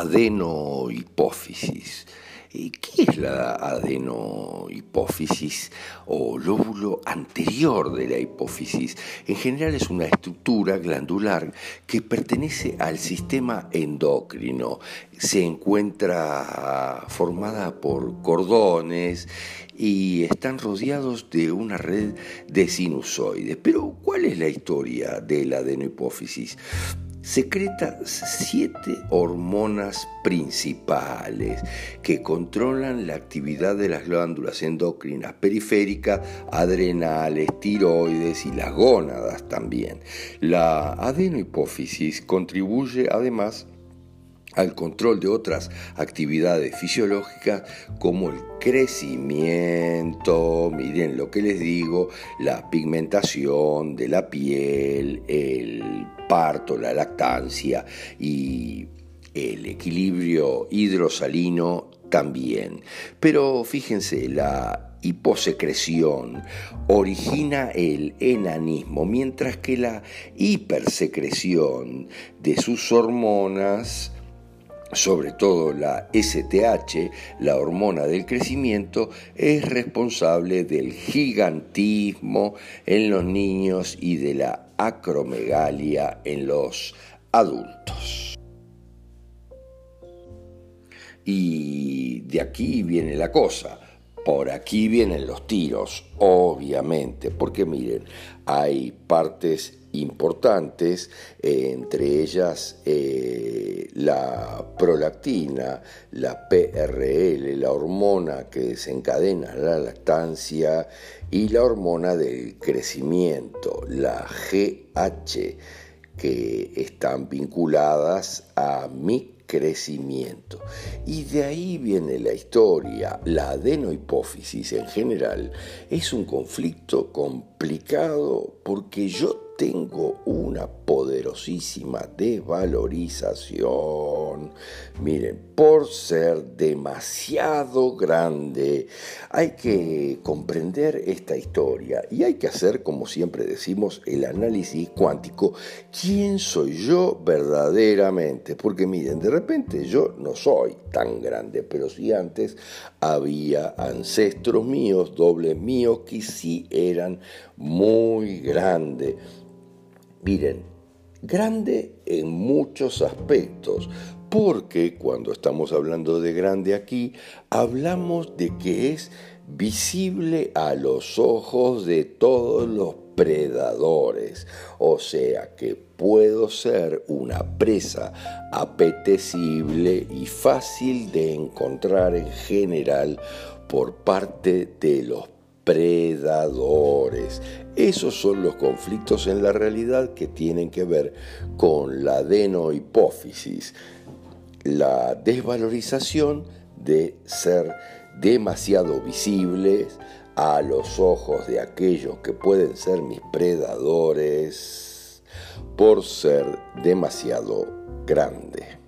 adenohipófisis. ¿Qué es la adenohipófisis o lóbulo anterior de la hipófisis? En general es una estructura glandular que pertenece al sistema endocrino. Se encuentra formada por cordones y están rodeados de una red de sinusoides. Pero, ¿cuál es la historia de la adenohipófisis? Secreta siete hormonas principales que controlan la actividad de las glándulas endocrinas periféricas, adrenales, tiroides y las gónadas también. La adenohipófisis contribuye además al control de otras actividades fisiológicas como el crecimiento, miren lo que les digo, la pigmentación de la piel, el parto, la lactancia y el equilibrio hidrosalino también. Pero fíjense, la hiposecreción origina el enanismo, mientras que la hipersecreción de sus hormonas sobre todo la STH, la hormona del crecimiento, es responsable del gigantismo en los niños y de la acromegalia en los adultos. Y de aquí viene la cosa. Por aquí vienen los tiros, obviamente, porque miren, hay partes importantes, eh, entre ellas eh, la prolactina, la PRL, la hormona que desencadena la lactancia y la hormona del crecimiento, la GH, que están vinculadas a mi crecimiento. Y de ahí viene la historia. La adenohipófisis en general es un conflicto complicado porque yo tengo una poderosísima desvalorización. Miren, por ser demasiado grande, hay que comprender esta historia y hay que hacer, como siempre decimos, el análisis cuántico. ¿Quién soy yo verdaderamente? Porque miren, de repente yo no soy tan grande, pero si antes había ancestros míos, dobles míos, que sí eran muy grandes Miren, grande en muchos aspectos, porque cuando estamos hablando de grande aquí, hablamos de que es visible a los ojos de todos los predadores, o sea que puedo ser una presa apetecible y fácil de encontrar en general por parte de los predadores. Esos son los conflictos en la realidad que tienen que ver con la adenohipófisis, la desvalorización de ser demasiado visibles a los ojos de aquellos que pueden ser mis predadores por ser demasiado grande.